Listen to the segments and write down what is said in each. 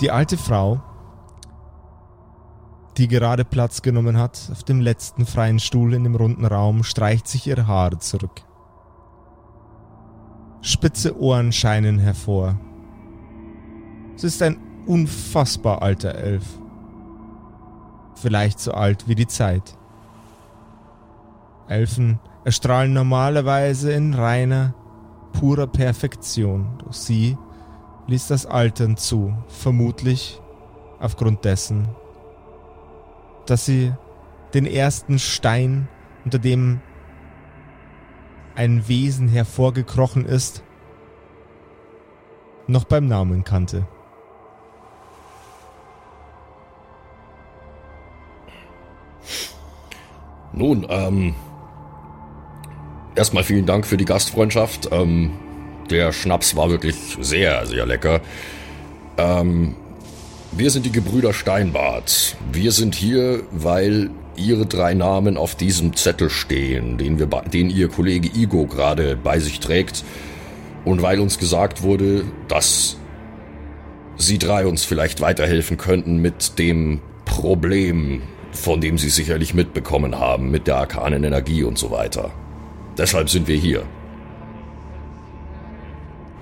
Die alte Frau, die gerade Platz genommen hat auf dem letzten freien Stuhl in dem runden Raum, streicht sich ihre Haare zurück. Spitze Ohren scheinen hervor. Es ist ein unfassbar alter Elf. Vielleicht so alt wie die Zeit. Elfen erstrahlen normalerweise in reiner, purer Perfektion, doch sie ließ das Altern zu, vermutlich aufgrund dessen, dass sie den ersten Stein, unter dem ein Wesen hervorgekrochen ist, noch beim Namen kannte. Nun, ähm, erstmal vielen Dank für die Gastfreundschaft. Ähm, der Schnaps war wirklich sehr, sehr lecker. Ähm, wir sind die Gebrüder Steinbart. Wir sind hier, weil ihre drei Namen auf diesem Zettel stehen, den, wir, den ihr Kollege Igo gerade bei sich trägt. Und weil uns gesagt wurde, dass sie drei uns vielleicht weiterhelfen könnten mit dem Problem, von dem sie sicherlich mitbekommen haben, mit der arkanen Energie und so weiter. Deshalb sind wir hier.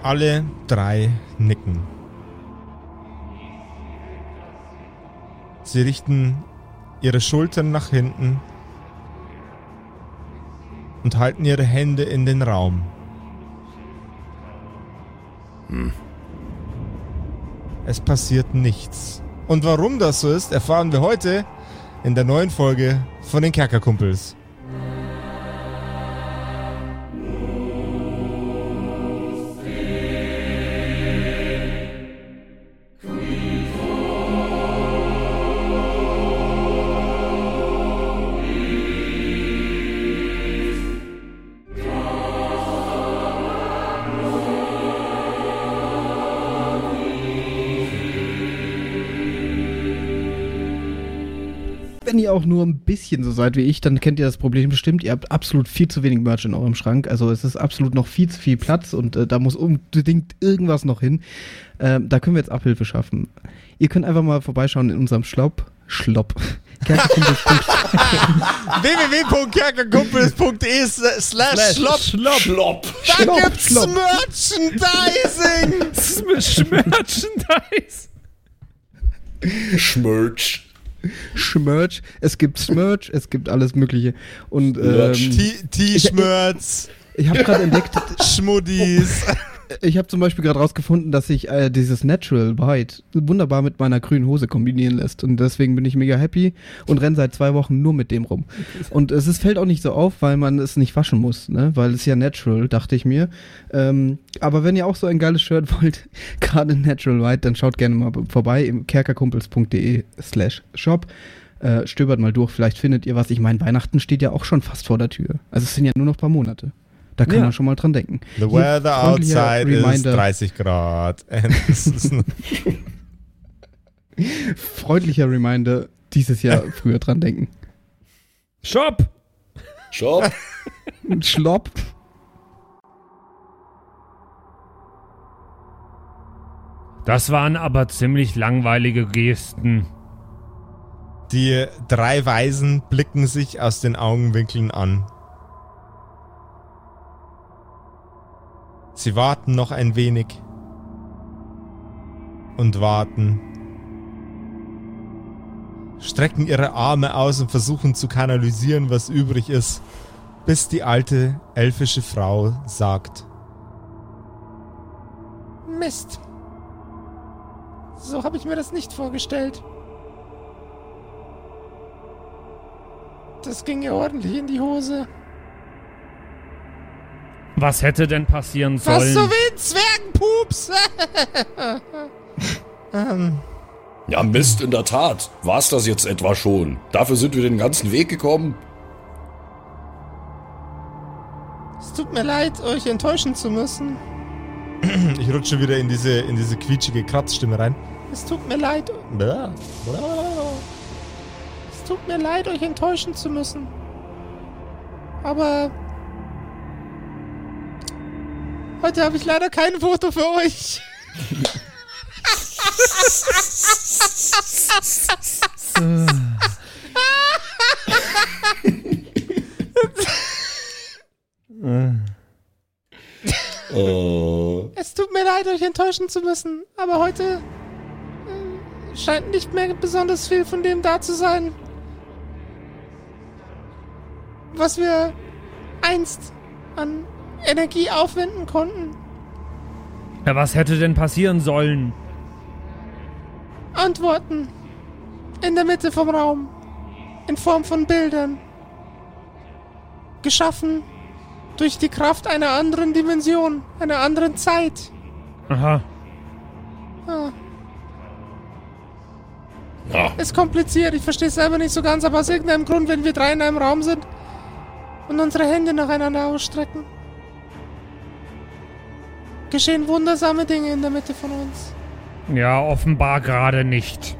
Alle drei nicken. Sie richten ihre Schultern nach hinten und halten ihre Hände in den Raum. Hm. Es passiert nichts. Und warum das so ist, erfahren wir heute in der neuen Folge von den Kerkerkumpels. Bisschen so seid wie ich, dann kennt ihr das Problem bestimmt. Ihr habt absolut viel zu wenig Merch in eurem Schrank. Also es ist absolut noch viel zu viel Platz und äh, da muss unbedingt irgendwas noch hin. Ähm, da können wir jetzt Abhilfe schaffen. Ihr könnt einfach mal vorbeischauen in unserem Schlopp. Schlopp. www.kerkerkumpels.de slash schlopp. Schlopp. Schlopp. Da gibt's Schlopp. Merchandising. Merchandise. Schmerch. Schmerch, es gibt Smerch, es gibt alles Mögliche. Und ähm, T-Schmerz. Ich, ich habe gerade entdeckt. Schmuddis. Ich habe zum Beispiel gerade rausgefunden, dass sich äh, dieses Natural White wunderbar mit meiner grünen Hose kombinieren lässt. Und deswegen bin ich mega happy und renne seit zwei Wochen nur mit dem rum. Und es ist, fällt auch nicht so auf, weil man es nicht waschen muss, ne? Weil es ja natural, dachte ich mir. Ähm, aber wenn ihr auch so ein geiles Shirt wollt, gerade Natural White, dann schaut gerne mal vorbei im kerkerkumpels.de slash shop. Äh, stöbert mal durch, vielleicht findet ihr was. Ich meine, Weihnachten steht ja auch schon fast vor der Tür. Also es sind ja nur noch ein paar Monate. Da kann ja. man schon mal dran denken. The weather outside is 30 Grad. Freundlicher Reminder, dieses Jahr früher dran denken. Shop! Shop! Schlopp. Das waren aber ziemlich langweilige Gesten. Die drei Weisen blicken sich aus den Augenwinkeln an. Sie warten noch ein wenig. Und warten. Strecken ihre Arme aus und versuchen zu kanalisieren, was übrig ist, bis die alte elfische Frau sagt. Mist. So habe ich mir das nicht vorgestellt. Das ging ja ordentlich in die Hose. Was hätte denn passieren sollen? Was so wie ein Zwergenpups. ähm. Ja, Mist, in der Tat. War's das jetzt etwa schon? Dafür sind wir den ganzen Weg gekommen? Es tut mir leid, euch enttäuschen zu müssen. Ich rutsche wieder in diese, in diese quietschige Kratzstimme rein. Es tut mir leid. Es tut mir leid, euch enttäuschen zu müssen. Aber Heute habe ich leider kein Foto für euch. Oh. Es tut mir leid, euch enttäuschen zu müssen, aber heute äh, scheint nicht mehr besonders viel von dem da zu sein, was wir einst an Energie aufwenden konnten. Ja, was hätte denn passieren sollen? Antworten in der Mitte vom Raum, in Form von Bildern, geschaffen durch die Kraft einer anderen Dimension, einer anderen Zeit. Aha. Ah, Ja, ist kompliziert, ich verstehe es selber nicht so ganz, aber aus irgendeinem Grund, wenn wir drei in einem Raum sind und unsere Hände nacheinander ausstrecken, geschehen wundersame Dinge in der Mitte von uns. Ja, offenbar gerade nicht.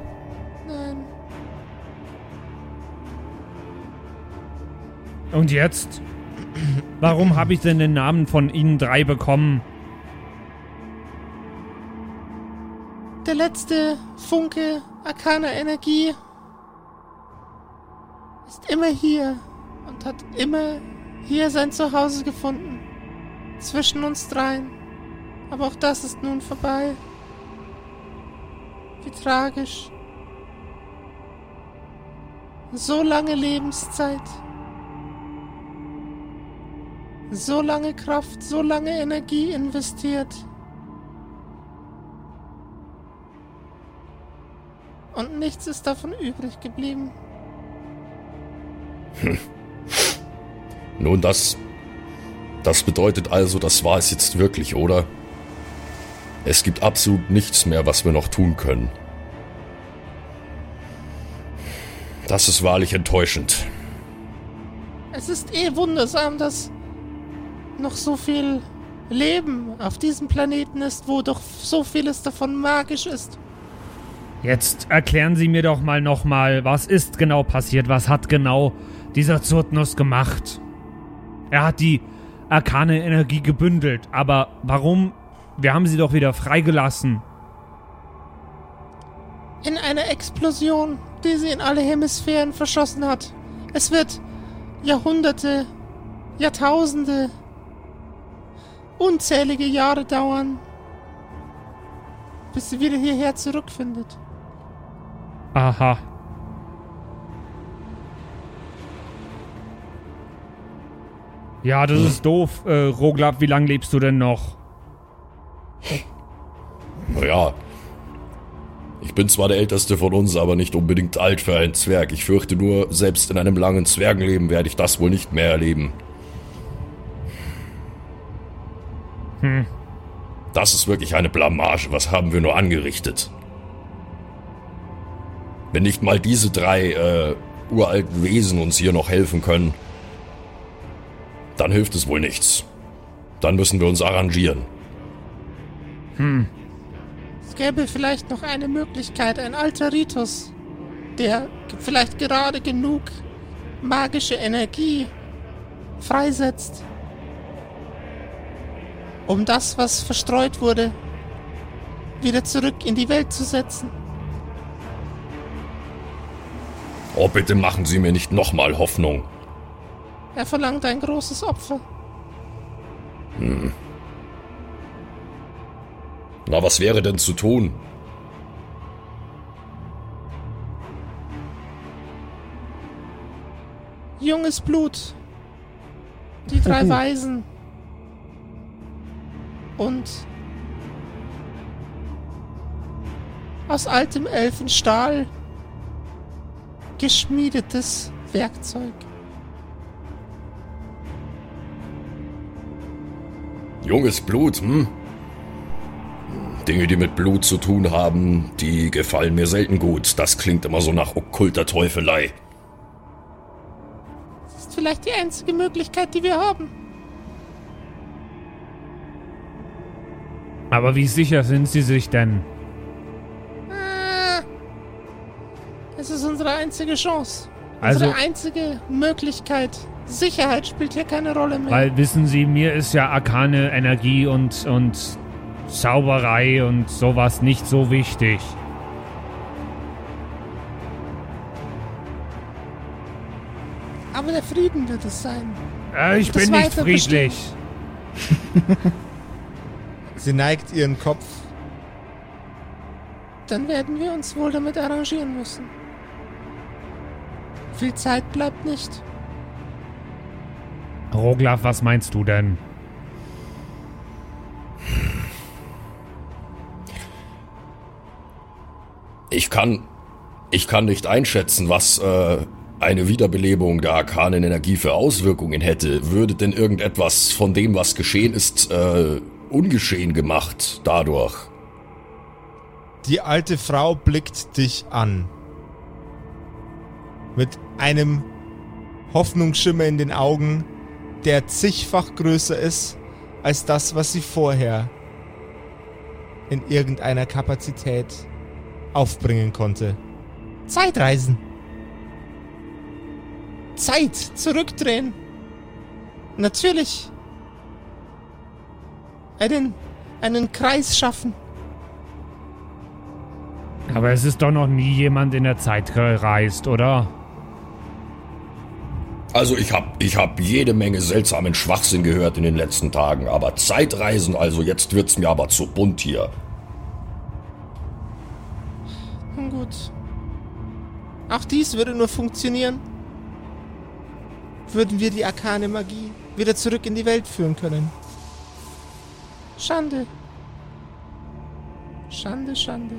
Nein. Und jetzt? Warum habe ich denn den Namen von Ihnen drei bekommen? Der letzte Funke arkaner Energie ist immer hier und hat immer hier sein Zuhause gefunden. Zwischen uns dreien. Aber auch das ist nun vorbei. Wie tragisch. So lange Lebenszeit. So lange Kraft, so lange Energie investiert. Und nichts ist davon übrig geblieben. nun das. Das bedeutet also, das war es jetzt wirklich, oder? Es gibt absolut nichts mehr, was wir noch tun können. Das ist wahrlich enttäuschend. Es ist eh wundersam, dass noch so viel Leben auf diesem Planeten ist, wo doch so vieles davon magisch ist. Jetzt erklären Sie mir doch mal nochmal, was ist genau passiert? Was hat genau dieser Zurtnus gemacht? Er hat die arkane Energie gebündelt, aber warum? Wir haben sie doch wieder freigelassen. In einer Explosion, die sie in alle Hemisphären verschossen hat. Es wird Jahrhunderte, Jahrtausende, unzählige Jahre dauern, bis sie wieder hierher zurückfindet. Aha. Ja, das ist doof. Äh, Roglab, wie lange lebst du denn noch? Naja. Ich bin zwar der älteste von uns, aber nicht unbedingt alt für einen Zwerg. Ich fürchte nur, selbst in einem langen Zwergenleben werde ich das wohl nicht mehr erleben. Hm. Das ist wirklich eine Blamage. Was haben wir nur angerichtet? Wenn nicht mal diese drei äh, uralten Wesen uns hier noch helfen können, dann hilft es wohl nichts. Dann müssen wir uns arrangieren. Es gäbe vielleicht noch eine Möglichkeit, ein alter Ritus, der vielleicht gerade genug magische Energie freisetzt, um das, was verstreut wurde, wieder zurück in die Welt zu setzen. Oh, bitte machen Sie mir nicht nochmal Hoffnung. Er verlangt ein großes Opfer. Na, was wäre denn zu tun? Junges Blut. Die drei Weisen. Und aus altem Elfenstahl geschmiedetes Werkzeug. Junges Blut, hm? Dinge, die mit Blut zu tun haben, die gefallen mir selten gut. Das klingt immer so nach okkulter Teufelei. Das ist vielleicht die einzige Möglichkeit, die wir haben. Aber wie sicher sind Sie sich denn? Ah, es ist unsere einzige Chance. Also- unsere einzige Möglichkeit. Sicherheit spielt hier keine Rolle mehr. Weil wissen Sie, mir ist ja arkane Energie und, und Zauberei und sowas nicht so wichtig. Aber der Frieden wird es sein. Äh, ich bin nicht friedlich. Sie neigt ihren Kopf. Dann werden wir uns wohl damit arrangieren müssen. Viel Zeit bleibt nicht. Roglaf, was meinst du denn? Ich kann, ich kann nicht einschätzen, was äh, eine Wiederbelebung der arkanen Energie für Auswirkungen hätte. Würde denn irgendetwas von dem, was geschehen ist, äh, ungeschehen gemacht dadurch? Die alte Frau blickt dich an. Mit einem Hoffnungsschimmer in den Augen, der zigfach größer ist als das, was sie vorher in irgendeiner Kapazität aufbringen konnte. Zeitreisen. Zeit zurückdrehen. Natürlich. Einen, einen Kreis schaffen. Aber es ist doch noch nie jemand in der Zeit gereist, oder? Also ich hab, ich hab jede Menge seltsamen Schwachsinn gehört in den letzten Tagen, aber Zeitreisen, also jetzt wird's mir aber zu bunt hier. Nun gut. Auch dies würde nur funktionieren, würden wir die arkane Magie wieder zurück in die Welt führen können. Schande. Schande, Schande.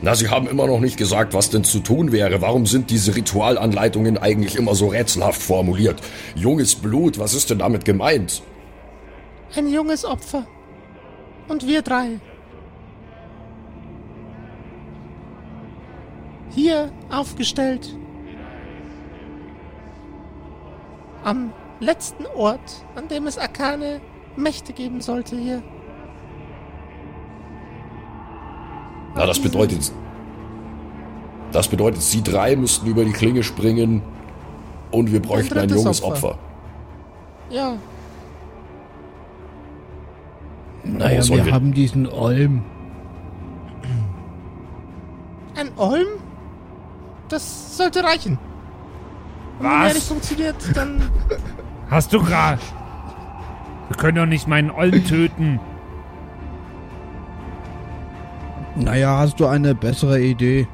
Na, Sie haben immer noch nicht gesagt, was denn zu tun wäre. Warum sind diese Ritualanleitungen eigentlich immer so rätselhaft formuliert? Junges Blut, was ist denn damit gemeint? Ein junges Opfer. Und wir drei. Hier aufgestellt. Am letzten Ort, an dem es arkane Mächte geben sollte hier. Na, das bedeutet. Das bedeutet, Sie drei müssten über die Klinge springen und wir bräuchten ein drittes junges Opfer. Opfer. Ja, Naja, wir, wir- haben diesen Olm. ein Olm? Das sollte reichen. Und wenn der nicht Was? funktioniert, dann Hast du gerade... Wir können doch nicht meinen Ollen töten. Naja, hast du eine bessere Idee?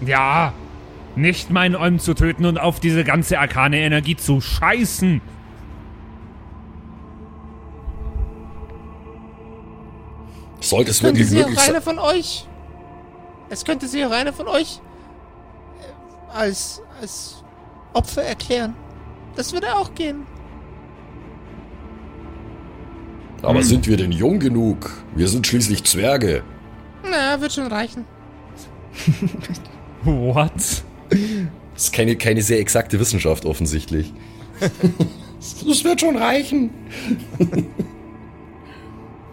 Ja, nicht meinen Olm zu töten und auf diese ganze arkane Energie zu scheißen. Sollte es könnte wirklich sie auch möglich sein. von euch. Es könnte sie auch einer von euch äh, als, als Opfer erklären. Das würde auch gehen. Aber sind wir denn jung genug? Wir sind schließlich Zwerge. Na, wird schon reichen. What? Das ist keine, keine sehr exakte Wissenschaft offensichtlich. Das wird schon reichen.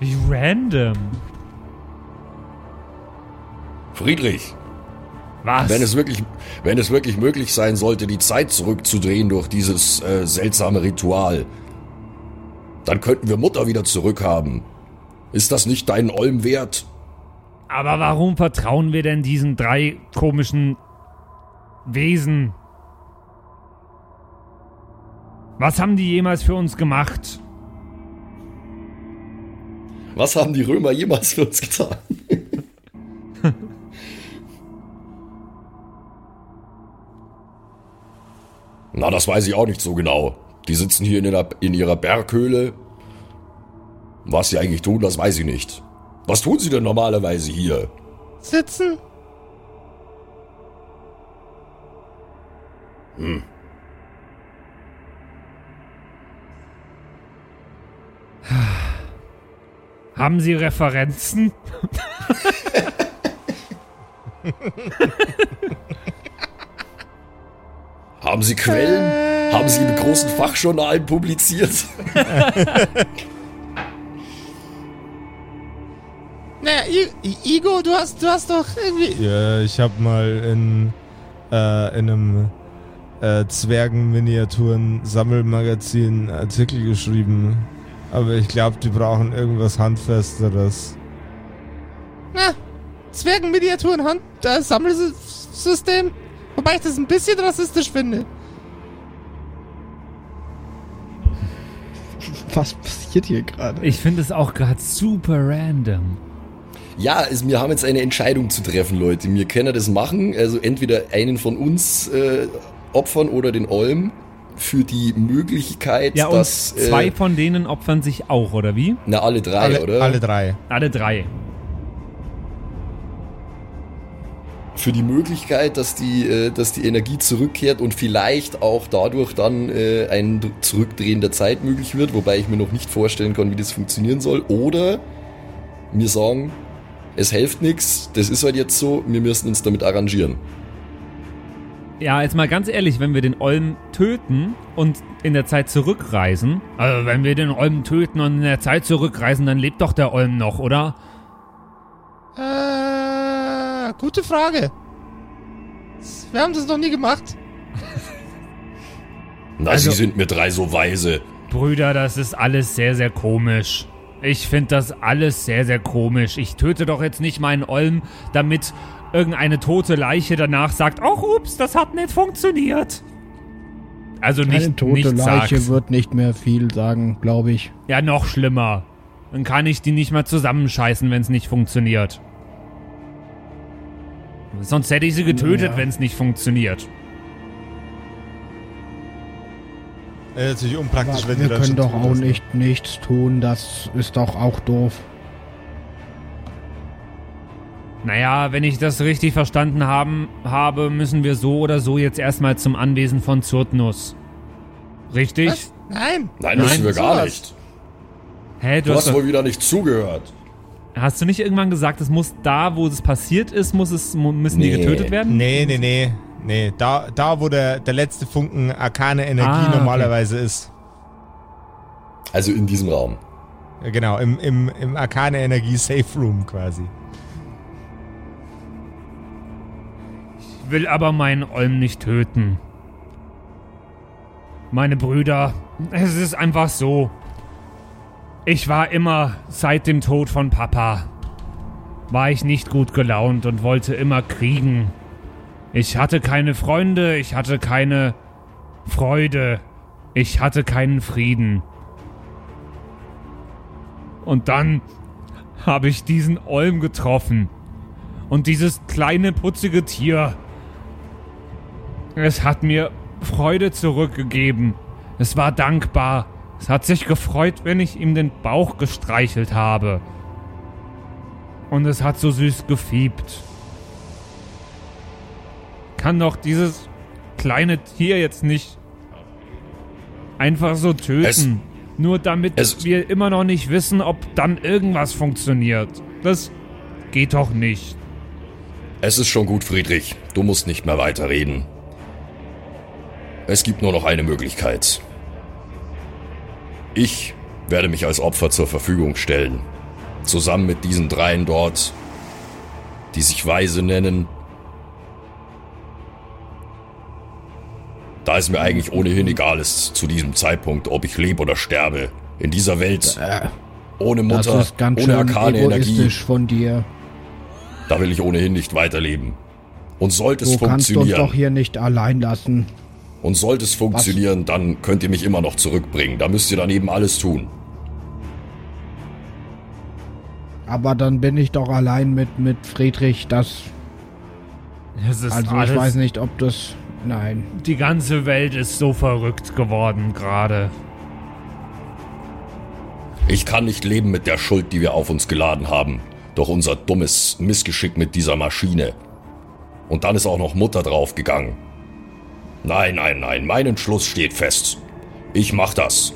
Wie random. Friedrich, Was? wenn es wirklich, wenn es wirklich möglich sein sollte, die Zeit zurückzudrehen durch dieses äh, seltsame Ritual, dann könnten wir Mutter wieder zurückhaben. Ist das nicht deinen Olm wert? Aber warum vertrauen wir denn diesen drei komischen Wesen? Was haben die jemals für uns gemacht? Was haben die Römer jemals für uns getan? Na, das weiß ich auch nicht so genau. Die sitzen hier in ihrer, in ihrer Berghöhle. Was sie eigentlich tun, das weiß ich nicht. Was tun sie denn normalerweise hier? Sitzen. Haben sie Referenzen? Haben sie Quellen? Haben sie in großen Fachjournalen publiziert? Naja, I I Igo, du hast, du hast doch irgendwie. Ja, ich habe mal in, äh, in einem äh, Zwergen-Miniaturen-Sammelmagazin Artikel geschrieben Aber ich glaube, die brauchen irgendwas Handfesteres. Na, Zwergenminiaturen Hand äh, Sammelsystem. Wobei ich das ein bisschen rassistisch finde. Was passiert hier gerade? Ich finde es auch gerade super random. Ja, es, wir haben jetzt eine Entscheidung zu treffen, Leute. Wir können das machen. Also entweder einen von uns äh, opfern oder den Olm für die Möglichkeit, Ja, und dass. äh, zwei von denen opfern sich auch, oder wie? Na, alle drei, alle, oder? alle drei. Alle drei. Für die Möglichkeit, dass die, äh, dass die Energie zurückkehrt und vielleicht auch dadurch dann äh, ein Zurückdrehen der Zeit möglich wird, wobei ich mir noch nicht vorstellen kann, wie das funktionieren soll. Oder wir sagen, es hilft nichts, das ist halt jetzt so, wir müssen uns damit arrangieren. Ja, jetzt mal ganz ehrlich, wenn wir den Olm töten und in der Zeit zurückreisen, also wenn wir den Olm töten und in der Zeit zurückreisen, dann lebt doch der Olm noch, oder? Äh, gute Frage. Wir haben das noch nie gemacht. Na, Also- sie sind mir drei so weise. Brüder, das ist alles sehr, sehr komisch. Ich finde das alles sehr, sehr komisch. Ich töte doch jetzt nicht meinen Olm, damit irgendeine tote Leiche danach sagt, ach ups, das hat nicht funktioniert. Also nicht, Eine tote nicht Leiche sag's. wird nicht mehr viel sagen, glaube ich. Ja, noch schlimmer. Dann kann ich die nicht mal zusammenscheißen, wenn es nicht funktioniert. Sonst hätte ich sie getötet, Ja. wenn es nicht funktioniert. Äh, natürlich unpraktisch, wenn die wir dann können doch auch nicht nichts tun, das ist doch auch doof. Naja, wenn ich das richtig verstanden haben, habe, müssen wir so oder so jetzt erstmal zum Anwesen von Zurtnus. Richtig? Was? Nein. Nein, müssen wir gar sowas. nicht. Hä, Du du hast hast, wohl wieder nicht zugehört. Hast du nicht irgendwann gesagt, es muss da, wo es passiert ist, muss es, müssen die Nee. getötet werden? Nee, nee, nee. Nee, da, da wo der, der letzte Funken arkane Energie Ah, okay. normalerweise ist. Also in diesem Raum. Ja, genau, im, im, im arkane Energie Safe Room quasi. Ich will aber meinen Olm nicht töten. Meine Brüder, es ist einfach so. Ich war immer seit dem Tod von Papa. War ich nicht gut gelaunt und wollte immer kriegen. Ich hatte keine Freunde, ich hatte keine Freude, ich hatte keinen Frieden. Und dann habe ich diesen Olm getroffen. Und dieses kleine putzige Tier. Es hat mir Freude zurückgegeben. Es war dankbar. Es hat sich gefreut, wenn ich ihm den Bauch gestreichelt habe. Und es hat so süß gefiebt. Kann doch dieses kleine Tier jetzt nicht einfach so töten. Es- nur damit es- wir immer noch nicht wissen, ob dann irgendwas funktioniert. Das geht doch nicht. Es ist schon gut, Friedrich. Du musst nicht mehr weiterreden. Es gibt nur noch eine Möglichkeit. Ich werde mich als Opfer zur Verfügung stellen. Zusammen mit diesen dreien dort, die sich Weise nennen. Da es mir eigentlich ohnehin egal ist zu diesem Zeitpunkt, ob ich lebe oder sterbe. In dieser Welt, ohne das Mutter, ist ganz ohne arkane Energie, von dir. da will ich ohnehin nicht weiterleben. Und sollte es Du kannst uns funktionieren, doch hier nicht allein lassen. Und sollte es funktionieren, dann könnt ihr mich immer noch zurückbringen. Da müsst ihr dann eben alles tun. Aber dann bin ich doch allein mit, mit Friedrich. Das, ist also alles, ich weiß nicht, ob das. Nein. Die ganze Welt ist so verrückt geworden gerade. Ich kann nicht leben mit der Schuld, die wir auf uns geladen haben. Durch unser dummes Missgeschick mit dieser Maschine. Und dann ist auch noch Mutter draufgegangen. Nein, nein, nein, mein Entschluss steht fest. Ich mach das.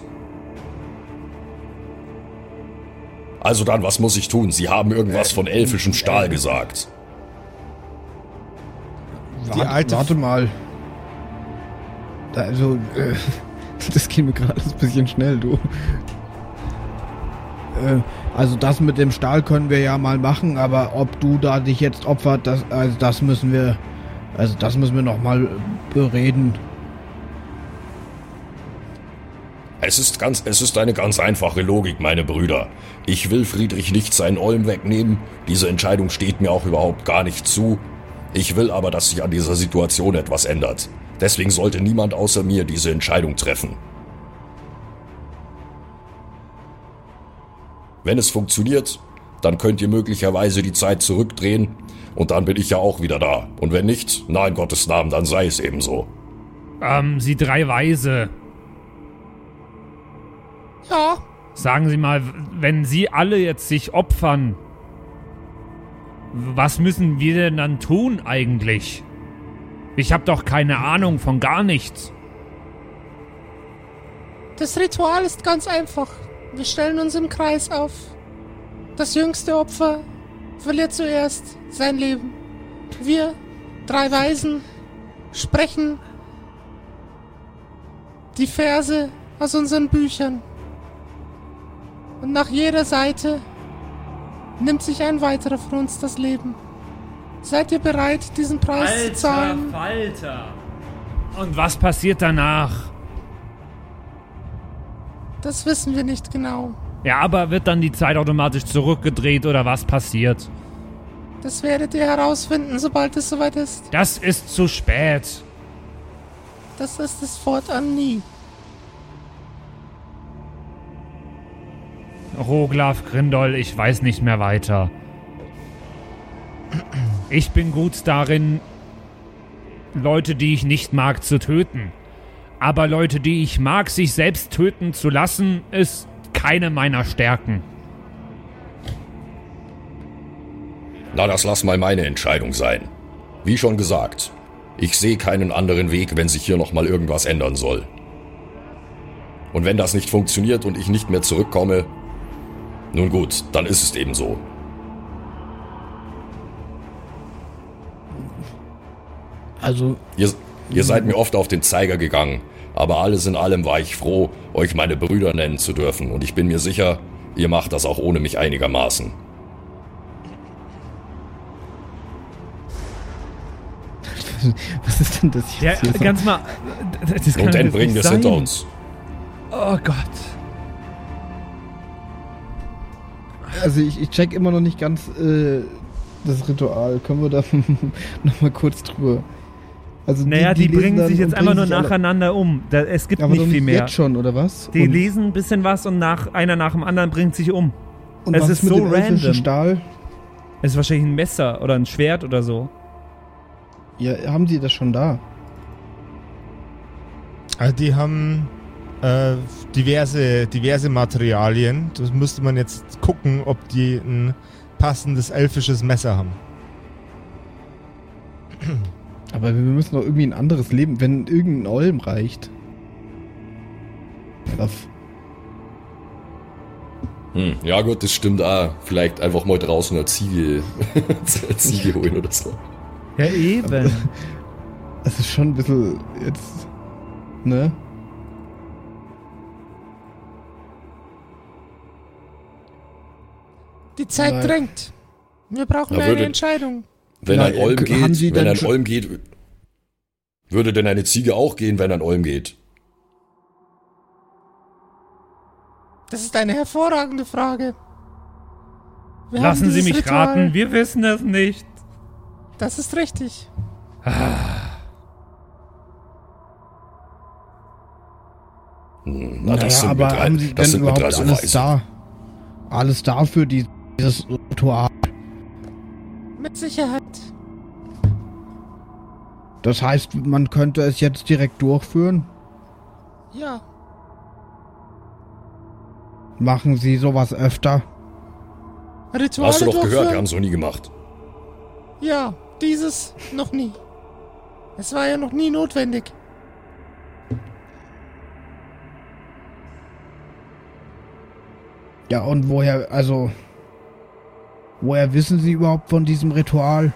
Also dann, was muss ich tun? Sie haben irgendwas von elfischem Stahl gesagt. Die Warte, alte warte mal. Also, äh, das geht mir gerade ein bisschen schnell, du. Äh, also das mit dem Stahl können wir ja mal machen, aber ob du da dich jetzt opfert, das, also das müssen wir, also das müssen wir noch mal bereden. Es ist ganz, es ist eine ganz einfache Logik, meine Brüder. Ich will Friedrich nicht seinen Olm wegnehmen. Diese Entscheidung steht mir auch überhaupt gar nicht zu. Ich will aber, dass sich an dieser Situation etwas ändert. Deswegen sollte niemand außer mir diese Entscheidung treffen. Wenn es funktioniert, dann könnt ihr möglicherweise die Zeit zurückdrehen und dann bin ich ja auch wieder da. Und wenn nicht, na in Gottes Namen, dann sei es ebenso. Ähm, Sie drei Weise. Ja, Sagen Sie mal, wenn Sie alle jetzt sich opfern, was müssen wir denn dann tun eigentlich? Ich habe doch keine Ahnung von gar nichts. das Ritual ist ganz einfach. Wir stellen uns im Kreis auf. Das jüngste Opfer verliert zuerst sein Leben. Wir, drei Weisen, sprechen die Verse aus unseren Büchern. Und nach jeder Seite nimmt sich ein weiterer von uns das Leben. Seid ihr bereit, diesen Preis zu zahlen? Falter. Und was passiert danach? Das wissen wir nicht genau. Ja, aber wird dann die Zeit automatisch zurückgedreht oder was passiert? Das werdet ihr herausfinden, sobald es soweit ist. Das ist zu spät. Das ist es fortan nie. Roglaf Grindol, ich weiß nicht mehr weiter. Ich bin gut darin, Leute, die ich nicht mag, zu töten. Aber Leute, die ich mag, sich selbst töten zu lassen, ist keine meiner Stärken. Na, das lass mal meine Entscheidung sein. Wie schon gesagt, ich sehe keinen anderen Weg, wenn sich hier nochmal irgendwas ändern soll. Und wenn das nicht funktioniert und ich nicht mehr zurückkomme, nun gut, dann ist es eben so. Also, Ihr, ihr seid mir oft auf den Zeiger gegangen, aber alles in allem war ich froh, euch meine Brüder nennen zu dürfen und ich bin mir sicher, ihr macht das auch ohne mich einigermaßen. Was ist denn das Ja, jetzt hier? so? ganz mal. Das kann Und bringen wir es hinter uns. Oh Gott. Also ich, ich check immer noch nicht ganz äh, das Ritual. Können wir da noch mal kurz drüber? Also Naja, die, lesen bringen dann sich jetzt einfach bringen nur sich alle- nacheinander um. Da, es gibt Aber nicht viel mehr. jetzt schon, oder was? Die und, lesen ein bisschen was und nach einer nach dem anderen bringt sich um. und es was ist mit so dem random. Stahl? Es ist wahrscheinlich ein Messer oder ein Schwert oder so. Ja, haben sie das schon da? Also die haben äh, diverse, diverse Materialien. Das müsste man jetzt gucken, ob die ein passendes elfisches Messer haben. Aber wir müssen doch irgendwie ein anderes Leben, wenn irgendein Olm reicht. Das, Hm, ja gut, das stimmt auch. Vielleicht einfach mal draußen eine Ziege, eine Ziege holen oder so. Ja, eben. das ist schon ein bisschen jetzt. Ne? Die Zeit Nein. drängt. Wir brauchen Da eine würde- Entscheidung. Wenn Na, ein Olm geht, wenn ein Olm geht, würde denn eine Ziege auch gehen, wenn ein Olm geht? Das ist eine hervorragende Frage. Wir Lassen Sie mich Ritual. raten, wir wissen es nicht. Das ist richtig. Hm, Na, naja, das sind aber drei, haben sie das denn sind mit drei überhaupt alles Weise. da? Alles da für die, dieses Ritual. Mit Sicherheit. Das heißt, man könnte es jetzt direkt durchführen? Ja. Machen Sie sowas öfter? Rituale Hast du doch gehört, wir haben es noch nie gemacht. Ja, dieses noch nie. Es war ja noch nie notwendig. Ja, und woher, also. Woher wissen Sie überhaupt von diesem Ritual?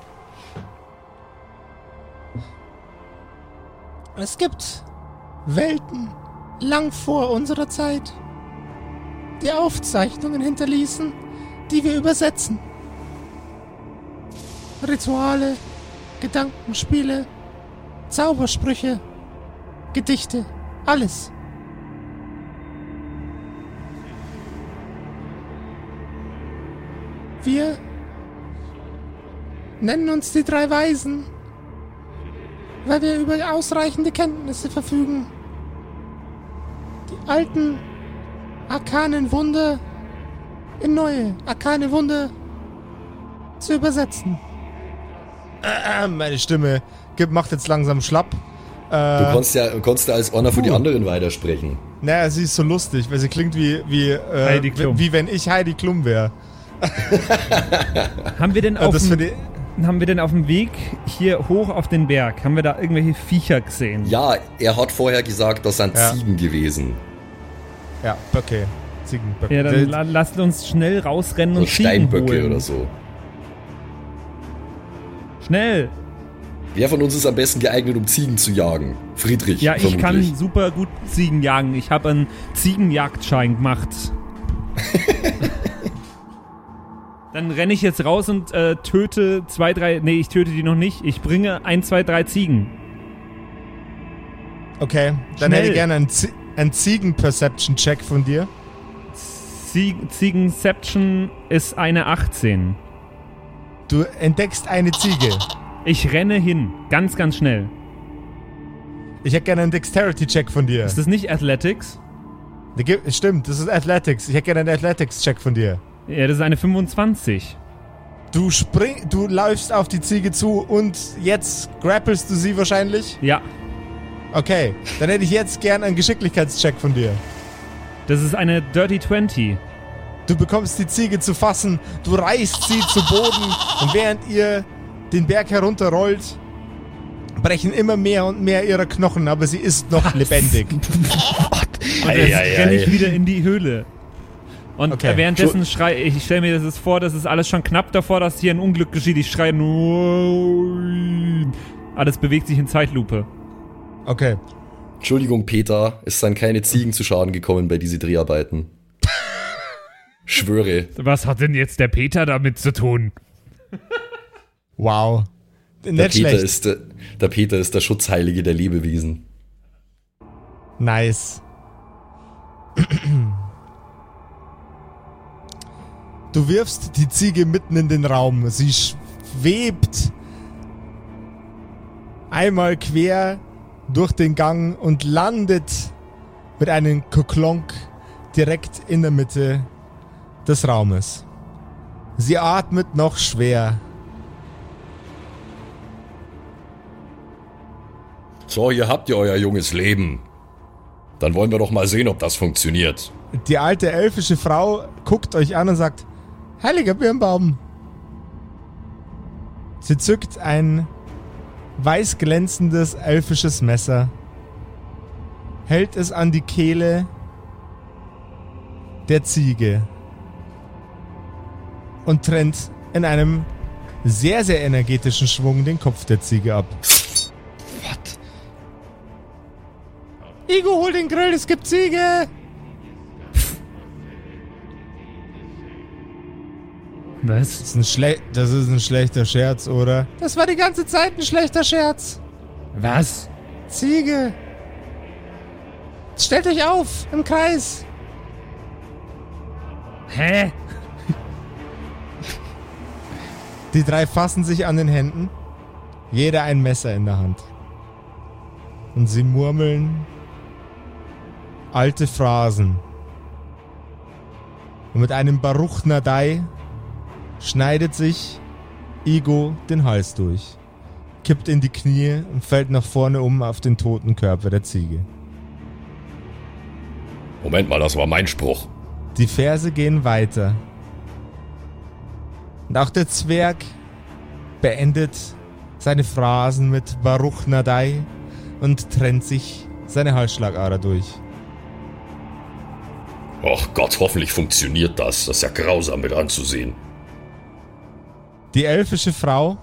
Es gibt Welten lang vor unserer Zeit, die Aufzeichnungen hinterließen, die wir übersetzen. Rituale, Gedankenspiele, Zaubersprüche, Gedichte, alles. Wir nennen uns die drei Weisen, weil wir über ausreichende Kenntnisse verfügen. Die alten arkanen Wunder in neue arkane Wunder zu übersetzen. Äh, meine Stimme gibt- macht jetzt langsam schlapp. Du Äh, konntest ja, konntest ja als einer für die Puh. anderen weitersprechen. naja, sie ist so lustig, weil sie klingt wie, wie, äh, Heidi Klum. wie wenn ich Heidi Klum wäre. Haben wir denn Äh, auf das dem, haben wir denn auf dem Weg hier hoch auf den Berg, haben wir da irgendwelche Viecher gesehen? Ja, er hat vorher gesagt, das sind Ja. Ziegen gewesen. Ja, Böcke. Ziegenböcke. Ja, dann la lasst uns schnell rausrennen So und Ziegen Steinböcke holen. oder so. Schnell! Wer von uns ist am besten geeignet, um Ziegen zu jagen? Friedrich. Ja, ich kann vermutlich. super gut Ziegen jagen. Ich habe einen Ziegenjagdschein gemacht. Dann renne ich jetzt raus und äh, töte zwei, drei. Nee, ich töte die noch nicht. Ich bringe ein, zwei, drei Ziegen. okay, dann Schnell. hätte ich gerne einen, Zie- einen Ziegen-Perception-Check von dir. Zieg Ziegenception ist eine 18. Du entdeckst eine Ziege. Ich renne hin. Ganz, ganz schnell. Ich hätte gerne einen Dexterity-Check von dir. Ist das nicht Athletics? Stimmt, das ist Athletics. Ich hätte gerne einen Athletics-Check von dir. Ja, das ist eine 25. Du spring, du läufst auf die Ziege zu und jetzt grappelst du sie wahrscheinlich? Ja, Okay, dann hätte ich jetzt gern einen Geschicklichkeitscheck von dir. das ist eine Dirty 20. Du bekommst die Ziege zu fassen, du reißt sie zu Boden und während ihr den Berg herunterrollt, brechen immer mehr und mehr ihrer Knochen, aber sie ist noch lebendig. Und jetzt renne ich wieder in die Höhle. Und Okay. währenddessen schrei ich, stelle mir das jetzt vor, das ist alles schon knapp davor, dass hier ein Unglück geschieht. Ich schreie nur. Alles bewegt sich in Zeitlupe. Okay, Entschuldigung, Peter, es sind keine Ziegen zu Schaden gekommen bei diesen Dreharbeiten. Schwöre. Was hat denn jetzt der Peter damit zu tun? wow. Der Nicht Peter, schlecht. ist der, der Peter ist der Schutzheilige der Lebewesen. Nice. Du wirfst die Ziege mitten in den Raum. Sie schwebt einmal quer durch den Gang und landet mit einem Koklonk direkt in der Mitte des Raumes. Sie atmet noch schwer. So, hier habt ihr euer junges Leben. Dann wollen wir doch mal sehen, ob das funktioniert. Die alte elfische Frau guckt euch an und sagt, Heiliger Birnbaum. Sie zückt ein weiß glänzendes elfisches Messer, hält es an die Kehle der Ziege und trennt in einem sehr, sehr energetischen Schwung den Kopf der Ziege ab. Igo, hol den Grill, es gibt Ziege! Was? Das ist, ein das ist ein schlechter Scherz, oder? Das war die ganze Zeit ein schlechter Scherz. Was? Ziege. Stellt euch auf, im Kreis. Hä? Die drei fassen sich an den Händen, jeder ein Messer in der Hand. Und sie murmeln alte Phrasen. Und mit einem Baruch Nadai schneidet sich Igo den Hals durch, kippt in die Knie und fällt nach vorne um auf den toten Körper der Ziege. Moment mal, das war mein Spruch. Die Verse gehen weiter. Und auch der Zwerg beendet seine Phrasen mit Baruch Nadai und trennt sich seine Halsschlagader durch. Och Gott, hoffentlich funktioniert das. Das ist ja grausam mit anzusehen. Die elfische Frau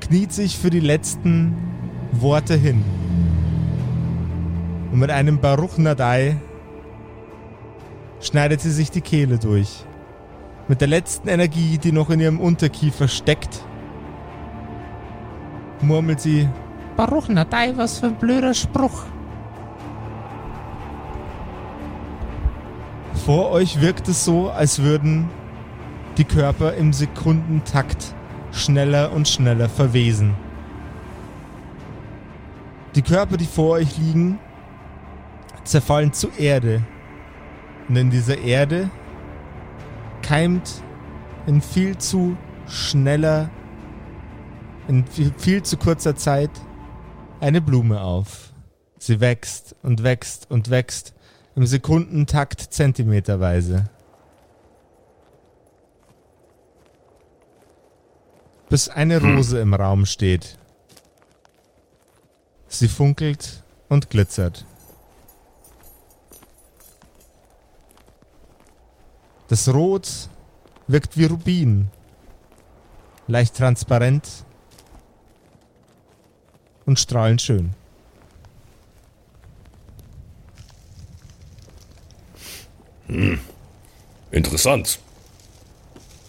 kniet sich für die letzten Worte hin. Und mit einem Baruch Nadai schneidet sie sich die Kehle durch. Mit der letzten Energie, die noch in ihrem Unterkiefer steckt, murmelt sie Baruch Nadai, was für ein blöder Spruch. Vor euch wirkt es so, als würden die Körper im Sekundentakt schneller und schneller verwesen. Die Körper, die vor euch liegen, zerfallen zu Erde. Und in dieser Erde keimt in viel zu schneller, in viel, viel zu kurzer Zeit eine Blume auf. Sie wächst und wächst und wächst im Sekundentakt zentimeterweise. Bis eine Rose im Raum steht. Sie funkelt und glitzert. Das Rot wirkt wie Rubin. Leicht transparent und strahlend schön. Interessant.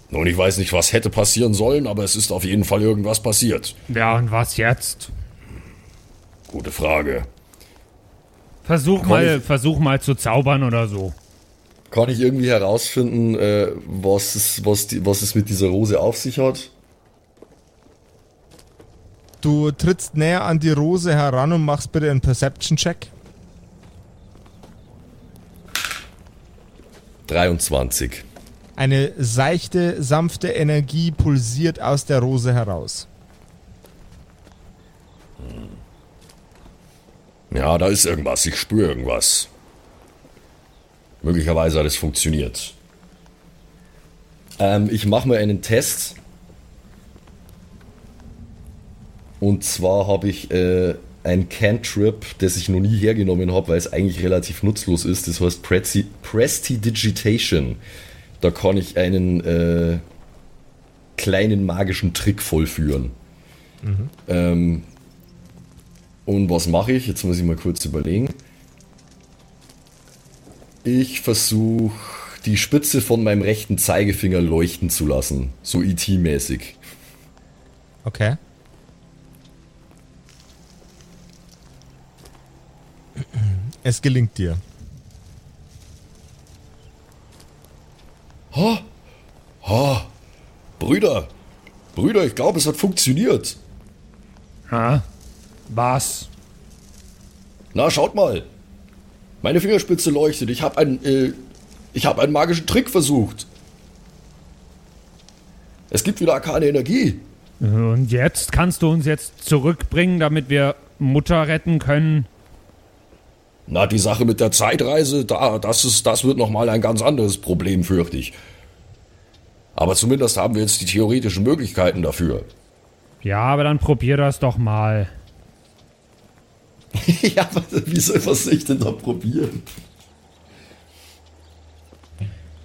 Nun, ich weiß nicht, was hätte passieren sollen, aber es ist auf jeden Fall irgendwas passiert. Ja, und was jetzt? Gute Frage. Versuch Komm, mal, ich- versuch mal zu zaubern oder so. Kann ich irgendwie herausfinden, äh, was, es, was, die, was es mit dieser Rose auf sich hat? Du trittst näher an die Rose heran und machst bitte einen Perception-Check. 23. Eine seichte, sanfte Energie pulsiert aus der Rose heraus. Ja, da ist irgendwas. Ich spüre irgendwas. Möglicherweise hat es funktioniert. Ähm, ich mache mal einen Test. Und zwar habe ich äh, ein Cantrip, das ich noch nie hergenommen habe, weil es eigentlich relativ nutzlos ist. Das heißt Presti Prestidigitation. Da kann ich einen äh, kleinen magischen Trick vollführen. Ähm, und was mache ich? Jetzt muss ich mal kurz überlegen. Ich versuche die Spitze von meinem rechten Zeigefinger leuchten zu lassen. So IT-mäßig. Okay. Es gelingt dir. Ha! Ha! Brüder! Brüder, ich glaube, es hat funktioniert. Ha? Was? Na, schaut mal. Meine Fingerspitze leuchtet. Ich habe einen, äh, ich habe einen magischen Trick versucht. Es gibt wieder arkane Energie. Und jetzt kannst du uns jetzt zurückbringen, damit wir Mutter retten können. Na, die Sache mit der Zeitreise, da, das ist, das wird nochmal ein ganz anderes Problem, fürchte ich. Aber zumindest haben wir jetzt die theoretischen Möglichkeiten dafür. Ja, aber dann probier das doch mal. ja, wie soll was soll ich denn da probieren?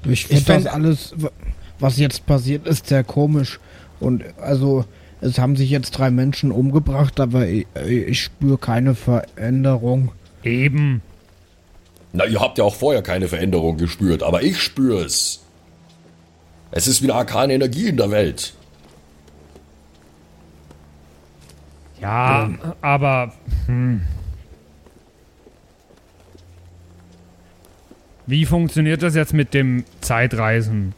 Ich finde das alles, wa- was jetzt passiert ist, sehr komisch. Und also, es haben sich jetzt drei Menschen umgebracht, aber ich, ich spüre keine Veränderung. Eben. Na, ihr habt ja auch vorher keine Veränderung gespürt, aber ich spüre es. Es ist wieder arkane Energie in der Welt. Ja, aber. Hm. Wie funktioniert das jetzt mit dem Zeitreisen?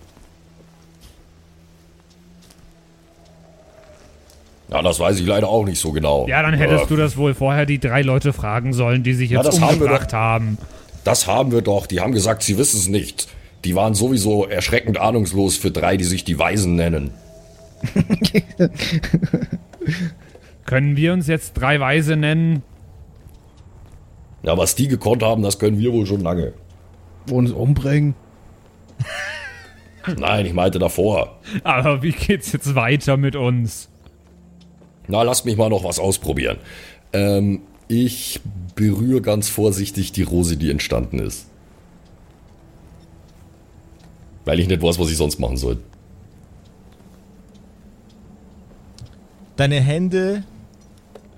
Ja, das weiß ich leider auch nicht so genau. Ja, dann hättest Äh, du das wohl vorher die drei Leute fragen sollen, die sich Ja, jetzt haben wir umgebracht doch. haben. Das haben wir doch. Die haben gesagt, sie wissen es nicht. Die waren sowieso erschreckend ahnungslos für drei, die sich die Weisen nennen. Können wir uns jetzt drei Weise nennen? Ja, was die gekonnt haben, das können wir wohl schon lange. Uns umbringen. Nein, ich meinte davor. Aber wie geht's jetzt weiter mit uns? Na, lasst mich mal noch was ausprobieren. Ähm, ich berühre ganz vorsichtig die Rose, die entstanden ist. Weil ich nicht weiß, was ich sonst machen soll. Deine Hände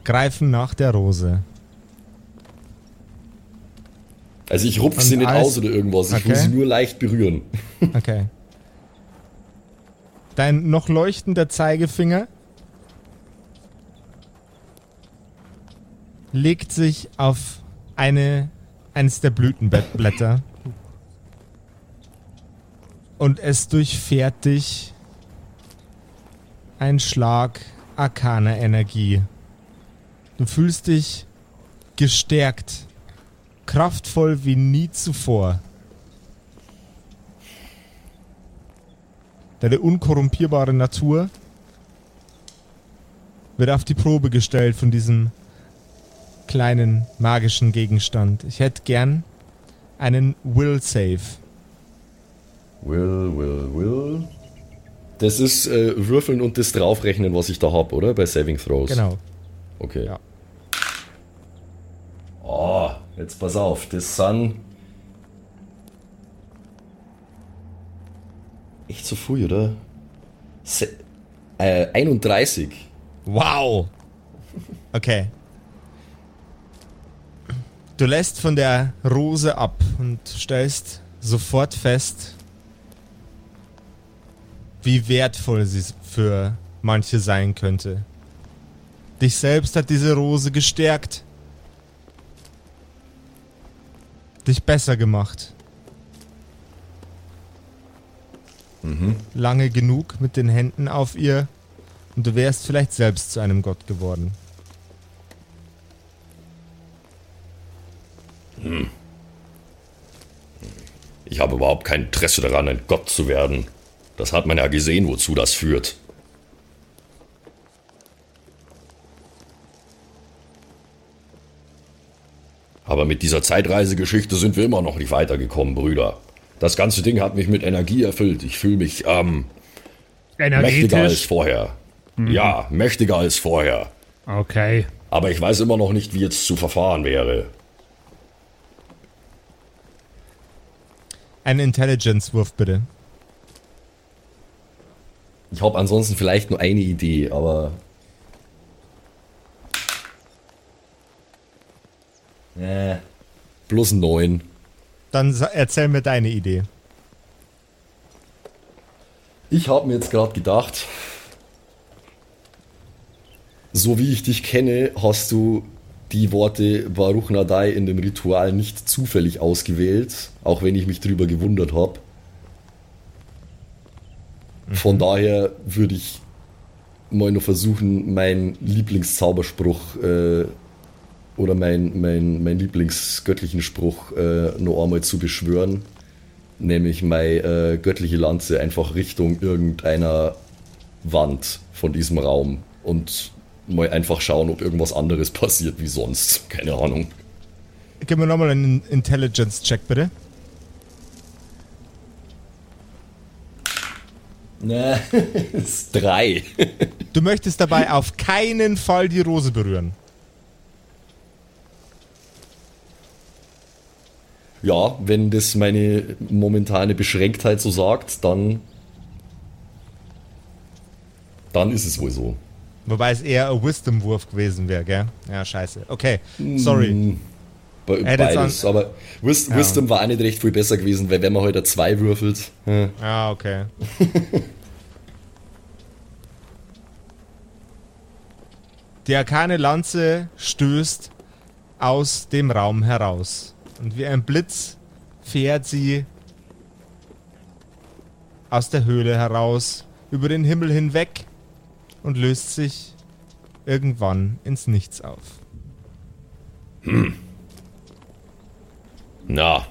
greifen nach der Rose. Also ich rupf Und sie nicht alles- aus oder irgendwas. Ich Okay. sie nur leicht berühren. Okay. Dein noch leuchtender Zeigefinger legt sich auf eine, eines der Blütenblätter Und es durchfährt dich ein Schlag arkaner Energie. Du fühlst dich gestärkt, kraftvoll wie nie zuvor. Deine unkorrumpierbare Natur wird auf die Probe gestellt von diesem kleinen magischen Gegenstand. Ich hätte gern einen Will Save. Will, will, will. Das ist äh, Würfeln und das draufrechnen, was ich da hab, oder? Bei Saving Throws. Genau. Okay. Ja. Oh, jetzt pass auf, das sind. Echt so früh, oder? Se äh, 31. Wow. Okay. Du lässt von der Rose ab und stellst sofort fest, wie wertvoll sie für manche sein könnte. Dich selbst hat diese Rose gestärkt. Dich besser gemacht. Lange genug mit den Händen auf ihr und du wärst vielleicht selbst zu einem Gott geworden. Ich habe überhaupt kein Interesse daran, ein Gott zu werden. Das hat man ja gesehen, wozu das führt. Aber mit dieser Zeitreisegeschichte sind wir immer noch nicht weitergekommen, Brüder. Das ganze Ding hat mich mit Energie erfüllt. Ich fühle mich ähm, mächtiger als vorher. Ja, mächtiger als vorher. Okay. Aber ich weiß immer noch nicht, wie jetzt zu verfahren wäre. Ein Intelligence-Wurf bitte. Ich habe ansonsten vielleicht nur eine Idee, aber. Äh. Plus neun. Dann erzähl mir deine Idee. Ich habe mir jetzt gerade gedacht, so wie ich dich kenne, hast du die Worte Baruch Nadai in dem Ritual nicht zufällig ausgewählt, auch wenn ich mich drüber gewundert habe. Von daher würde ich mal noch versuchen, meinen Lieblingszauberspruch äh, oder mein, mein, mein Lieblingsgöttlichen Spruch äh, noch einmal zu beschwören. Nämlich meine äh, göttliche Lanze einfach Richtung irgendeiner Wand von diesem Raum und mal einfach schauen, ob irgendwas anderes passiert wie sonst. Keine Ahnung. Gib mir nochmal einen Intelligence-Check bitte. Ne, ist drei. Du möchtest dabei auf keinen Fall die Rose berühren. Ja, wenn das meine momentane Beschränktheit so sagt, dann. Dann ist es wohl so. Wobei es eher ein Wisdom-Wurf gewesen wäre, gell? Ja, scheiße. Okay, sorry. Hm, Be beides. Aber Wis Ja. Wisdom war auch nicht recht viel besser gewesen, weil wenn man heute zwei würfelt. hm. Ah, okay. Die arkane Lanze stößt aus dem Raum heraus. Und wie ein Blitz fährt sie aus der Höhle heraus, über den Himmel hinweg und löst sich irgendwann ins Nichts auf. Na.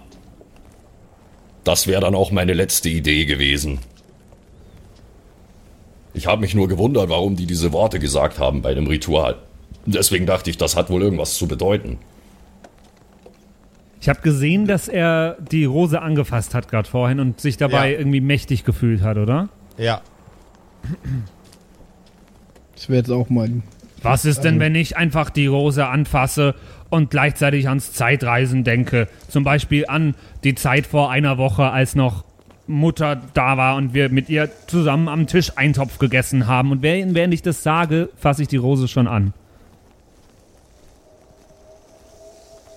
Das wäre dann auch meine letzte Idee gewesen. Ich habe mich nur gewundert, warum die diese Worte gesagt haben bei dem Ritual. Deswegen dachte ich, das hat wohl irgendwas zu bedeuten. Ich habe gesehen, dass er die Rose angefasst hat gerade vorhin und sich dabei Ja. irgendwie mächtig gefühlt hat, oder? Ja, Das wäre jetzt auch mein. Was ist denn, wenn ich einfach die Rose anfasse und gleichzeitig ans Zeitreisen denke? Zum Beispiel an die Zeit vor einer Woche, als noch Mutter da war und wir mit ihr zusammen am Tisch Eintopf gegessen haben. Und während während ich das sage, fasse ich die Rose schon an.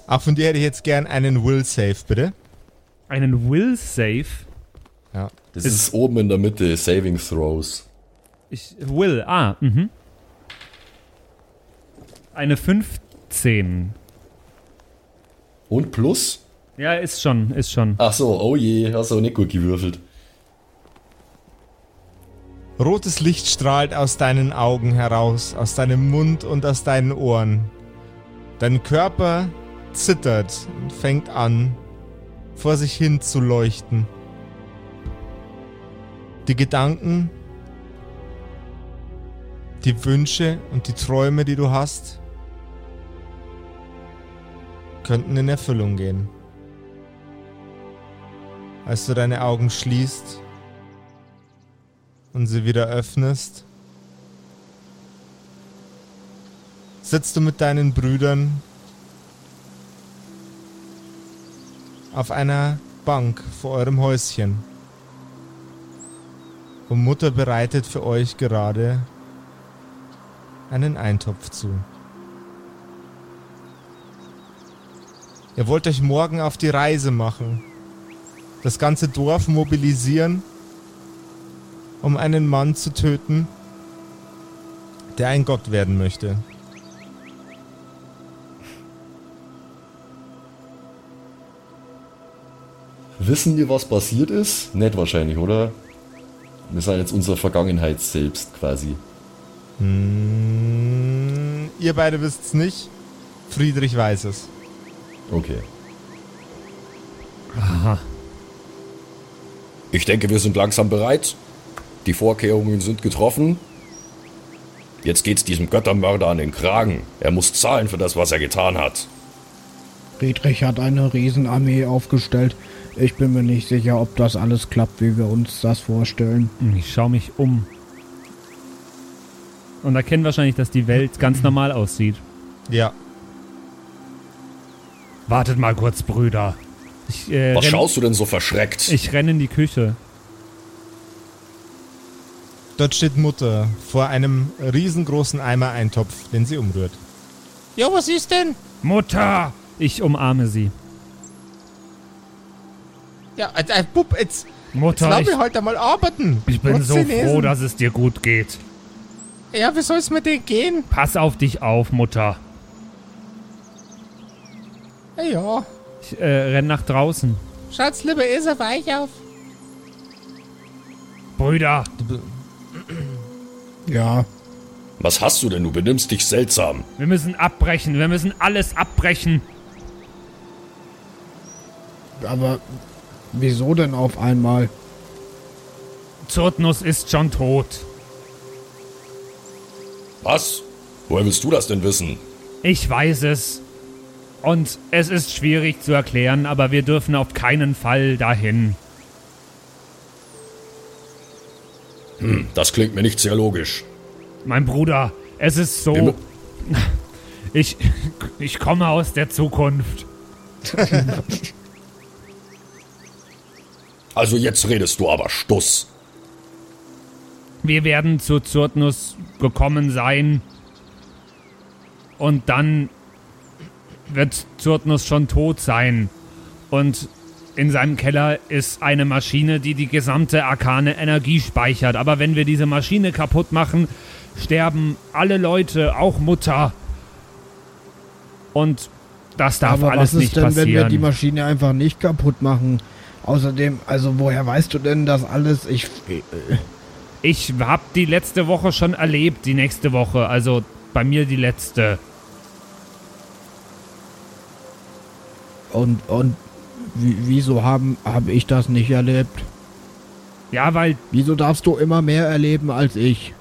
Auch von dir hätte ich jetzt gern einen Will Save, bitte. Einen Will Save? Ja. Das ist, oben in der Mitte, Saving Throws. Ich will, ah, mhm. Eine 15. Und plus? Ja, ist schon, ist schon. Ach so, oh je, hast du nicht gut gewürfelt. Rotes Licht strahlt aus deinen Augen heraus, aus deinem Mund und aus deinen Ohren. Dein Körper zittert und fängt an, vor sich hin zu leuchten. Die Gedanken, die Wünsche und die Träume, die du hast, könnten in Erfüllung gehen. Als du deine Augen schließt und sie wieder öffnest, sitzt du mit deinen Brüdern auf einer Bank vor eurem Häuschen. Und Mutter bereitet für euch gerade einen Eintopf zu. Ihr wollt euch morgen auf die Reise machen, das ganze Dorf mobilisieren, um einen Mann zu töten, der ein Gott werden möchte. Wissen wir, was passiert ist? Nicht wahrscheinlich, oder? Wir sind jetzt unsere Vergangenheit selbst quasi. Hm, ihr beide wisst es nicht. Friedrich weiß es. Okay. Aha. Ich denke, wir sind langsam bereit. Die Vorkehrungen sind getroffen. Jetzt geht's diesem Göttermörder an den Kragen. Er muss zahlen für das, was er getan hat. Friedrich hat eine Riesenarmee aufgestellt. Ich bin mir nicht sicher, ob das alles klappt, wie wir uns das vorstellen. Ich schaue mich um. Und erkenne wahrscheinlich, dass die Welt ganz normal aussieht. Ja. Wartet mal kurz, Brüder. Ich, äh, Was renn- schaust du denn so verschreckt? ich renne in die Küche. Dort steht Mutter vor einem riesengroßen Eimer Eintopf, den sie umrührt. Ja, was ist denn? Mutter! Ich umarme sie. Ja, äh, äh, Bub, jetzt, jetzt Mutter, lass ich, mich halt einmal arbeiten. ich bin so Chinesen. froh, dass es dir gut geht. Ja, wie soll's mir denn gehen? Pass auf dich auf, Mutter. Ja. Ich äh, renn nach draußen. Schaut's lieber eh so weich auf. Brüder, Ja, Was hast du denn? Du benimmst dich seltsam. wir müssen abbrechen. Wir müssen alles abbrechen. aber wieso denn auf einmal? Zurtnus ist schon tot. Was? Woher willst du das denn wissen? Ich weiß es. Und es ist schwierig zu erklären, aber wir dürfen auf keinen Fall dahin. Das klingt mir nicht sehr logisch. Mein Bruder, es ist so. Ich, ich komme aus der Zukunft. Also jetzt redest du aber Stuss. Wir werden zu Zurtnus gekommen sein. Und dann wird Zurtnus schon tot sein. Und in seinem Keller ist eine Maschine, die die gesamte arkane Energie speichert. Aber wenn wir diese Maschine kaputt machen, sterben alle Leute, auch Mutter. Und das darf aber alles was ist nicht denn, wenn wir passieren. die Maschine einfach nicht kaputt machen? Außerdem, also woher weißt du denn das alles? Ich äh, Ich hab die letzte Woche schon erlebt, die nächste Woche. Also bei mir die letzte. und und wie, wieso haben habe ich das nicht erlebt? Ja, weil Wieso darfst du immer mehr erleben als ich?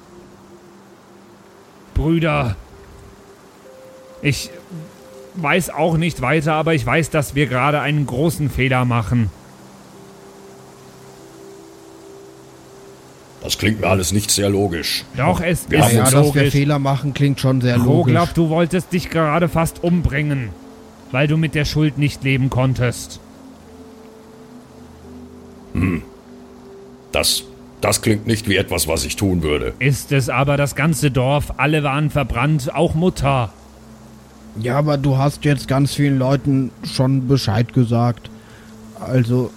Brüder, ich weiß auch nicht weiter, aber ich weiß, dass wir gerade einen großen Fehler machen. Das klingt mir alles nicht sehr logisch. Doch, es Wir ist haben ja, uns dass wir. Fehler machen, klingt schon sehr logisch. Roglap, du wolltest dich gerade fast umbringen, weil du mit der Schuld nicht leben konntest. Das, das klingt nicht wie etwas, was ich tun würde. Ist es aber das ganze Dorf, alle waren verbrannt, auch Mutter. Ja, aber du hast jetzt ganz vielen Leuten schon Bescheid gesagt. Also,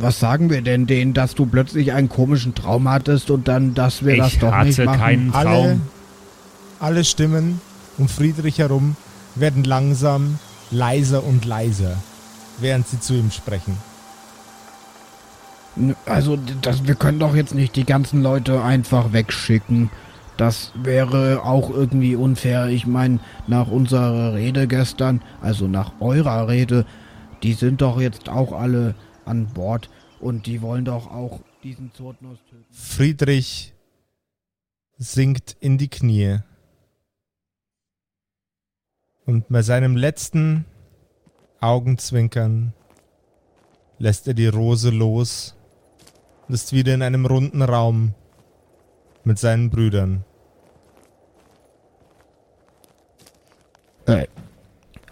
was sagen wir denn denen, dass du plötzlich einen komischen Traum hattest und dann, dass wir das Ich doch nicht hatte machen? keinen Alle, Traum. alle Stimmen um Friedrich herum werden langsam leiser und leiser, während sie zu ihm sprechen. Also, das, wir können doch jetzt nicht die ganzen Leute einfach wegschicken. Das wäre auch irgendwie unfair. Ich meine, nach unserer Rede gestern, also nach eurer Rede, die sind doch jetzt auch alle an Bord und die wollen doch auch diesen Zurtnus töten. Friedrich sinkt in die Knie. Und bei seinem letzten Augenzwinkern lässt er die Rose los und ist wieder in einem runden Raum mit seinen Brüdern. Äh,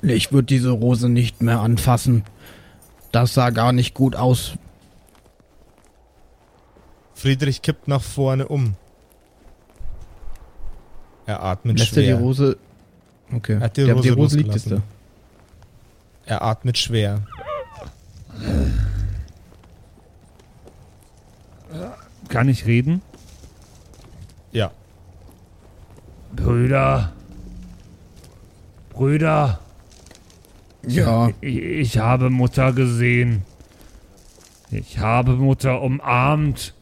ich würde diese Rose nicht mehr anfassen. Das sah gar nicht gut aus. Friedrich kippt nach vorne um. Er atmet Lässt er die schwer. Rose. Okay. Er hat die Der- Rose liegt jetzt losgelassen. Er atmet schwer. Kann ich reden? Ja. Brüder. Brüder. Ja. Ich, ich habe Mutter gesehen. Ich habe Mutter umarmt.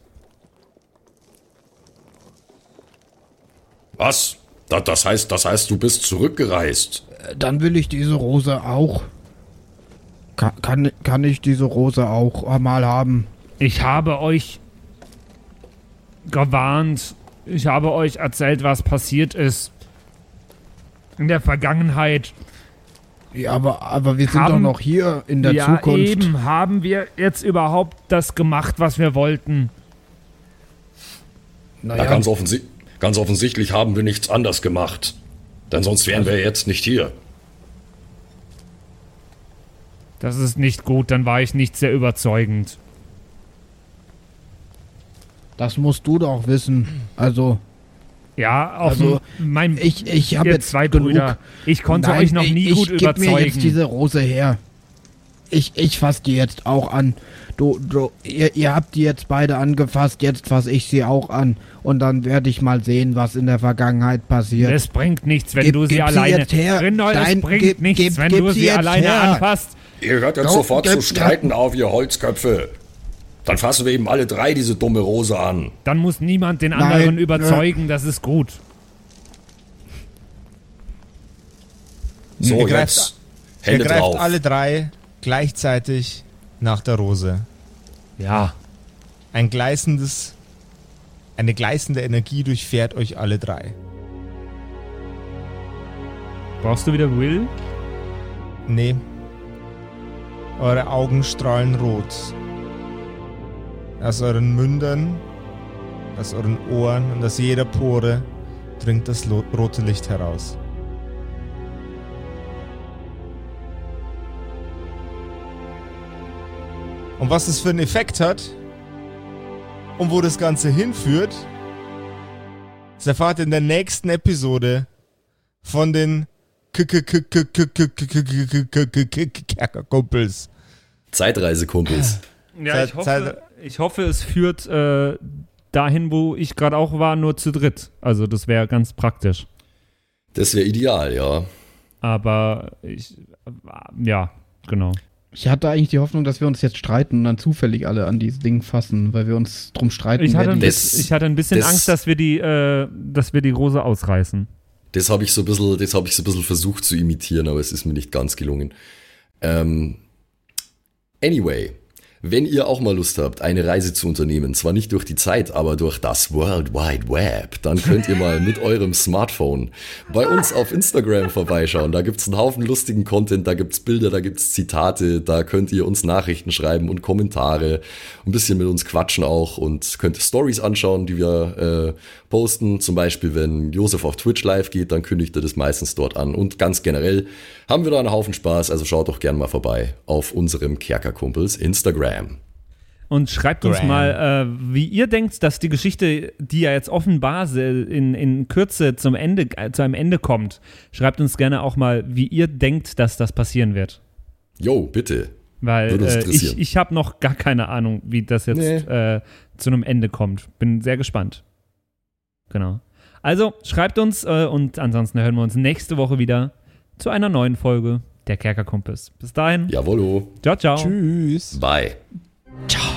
Was? Da, das heißt, das heißt, du bist zurückgereist. Dann will ich diese Rose auch. Kann, kann, kann ich diese Rose auch mal haben? Ich habe euch gewarnt. Ich habe euch erzählt, was passiert ist. In der Vergangenheit. Ja, aber, aber wir sind Haben- doch noch hier in der ja, Zukunft. eben. Haben wir jetzt überhaupt das gemacht, was wir wollten? Ja, Naja, ganz, offensi ganz offensichtlich haben wir nichts anders gemacht. Denn sonst wären wir jetzt nicht hier. Das ist nicht gut, dann war ich nicht sehr überzeugend. das musst du doch wissen. Also, Ja, auf Also, mein ich, ich habe jetzt zwei genug. Brüder. Ich konnte Nein, euch noch ich- nie ich, gut gib überzeugen. mir jetzt diese Rose her. Ich, ich fass die jetzt auch an. Du, du, ihr, ihr habt die jetzt beide angefasst, jetzt fass ich sie auch an. Und dann werde ich mal sehen, was in der Vergangenheit passiert. es bringt nichts, wenn Gib- du sie gib sie alleine. jetzt her. Rindol, Nein, es bringt gib- nichts, gib- wenn gib du sie sie alleine her. anfasst. Ihr hört jetzt Doch, sofort gib- zu streiten auf, ihr Holzköpfe. Dann fassen wir eben alle drei diese dumme Rose an. Dann muss niemand den Nein, anderen nö. überzeugen, das ist gut. So, Ihr greift- jetzt Ihr Hände greift drauf. alle drei gleichzeitig nach der Rose. Ja. Ein gleißendes, eine gleißende Energie durchfährt euch alle drei. Brauchst du wieder Will? Nee. Eure Augen strahlen rot. Aus euren Mündern, aus euren Ohren und aus jeder Pore dringt das rote Licht heraus. Und was es für einen Effekt hat und wo das Ganze hinführt, das erfahrt ihr in der nächsten Episode von den Kerkerkumpels. Zeitreisekumpels. Ja, ich hoffe, ich hoffe, es führt äh, dahin, wo ich gerade auch war, nur zu dritt. Also das wäre ganz praktisch. Das wäre ideal, ja. Aber ich, ja, genau. Ich hatte eigentlich die Hoffnung, dass wir uns jetzt streiten und dann zufällig alle an dieses Ding fassen, weil wir uns drum streiten. Ich hatte, ein Das- bisschen, ich hatte ein bisschen das- Angst, dass wir die, äh, dass wir die Rose ausreißen. Das habe ich so ein bisschen, das habe ich so ein bisschen versucht zu imitieren, aber es ist mir nicht ganz gelungen. Ähm, anyway, wenn ihr auch mal Lust habt, eine Reise zu unternehmen, zwar nicht durch die Zeit, aber durch das World Wide Web, dann könnt ihr mal mit eurem Smartphone bei uns auf Instagram vorbeischauen. Da gibt's einen Haufen lustigen Content, da gibt's Bilder, da gibt's Zitate, da könnt ihr uns Nachrichten schreiben und Kommentare, ein bisschen mit uns quatschen auch und könnt Stories anschauen, die wir äh, posten. Zum Beispiel, wenn Josef auf Twitch live geht, dann kündigt er das meistens dort an. Und ganz generell haben wir da einen Haufen Spaß, also schaut doch gerne mal vorbei auf unserem Kerkerkumpels Instagram. Und schreibt uns mal, äh, wie ihr denkt, dass die Geschichte, die ja jetzt offenbar in, in Kürze zum Ende, äh, zu einem Ende kommt, schreibt uns gerne auch mal, wie ihr denkt, dass das passieren wird. Jo, bitte. Weil Würde uns äh, interessieren. ich, ich habe noch gar keine Ahnung, wie das jetzt Nee. äh, zu einem Ende kommt. Bin sehr gespannt. Genau. Also schreibt uns äh, und ansonsten hören wir uns nächste Woche wieder zu einer neuen Folge der Kerkerkumpels. Bis dahin. Jawollo. Ciao, ciao. Tschüss. Bye. Ciao.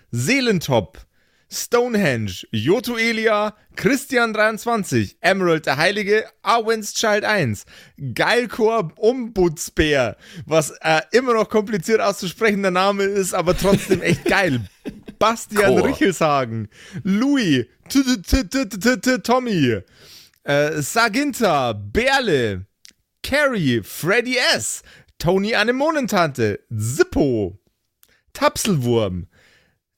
Seelentop, Stonehenge, Joto Elia, Christian23, Emerald der Heilige, Arwen's Child 1, Geilkor Ombudsbär, was äh, immer noch kompliziert auszusprechender Name ist, aber trotzdem echt geil. Bastian Richelshagen, Louis, Tommy, äh, Saginta, Berle, Carrie, Freddy S., Tony Anemonentante, Zippo, Tapselwurm,